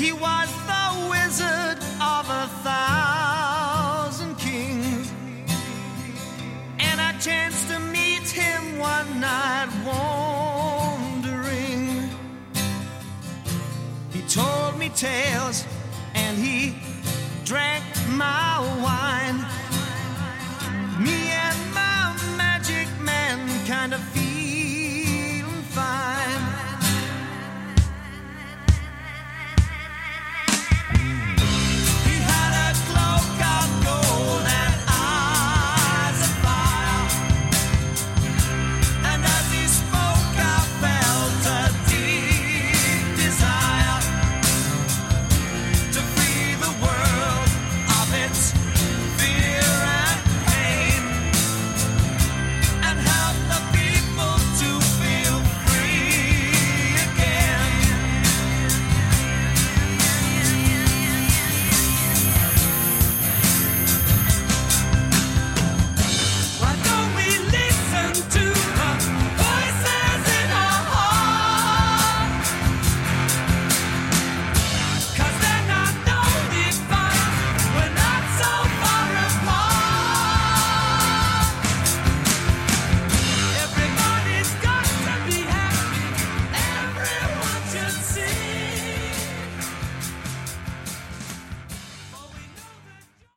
He was the wizard of a thousand kings. And I chanced to meet him one night wandering. He told me tales and he drank my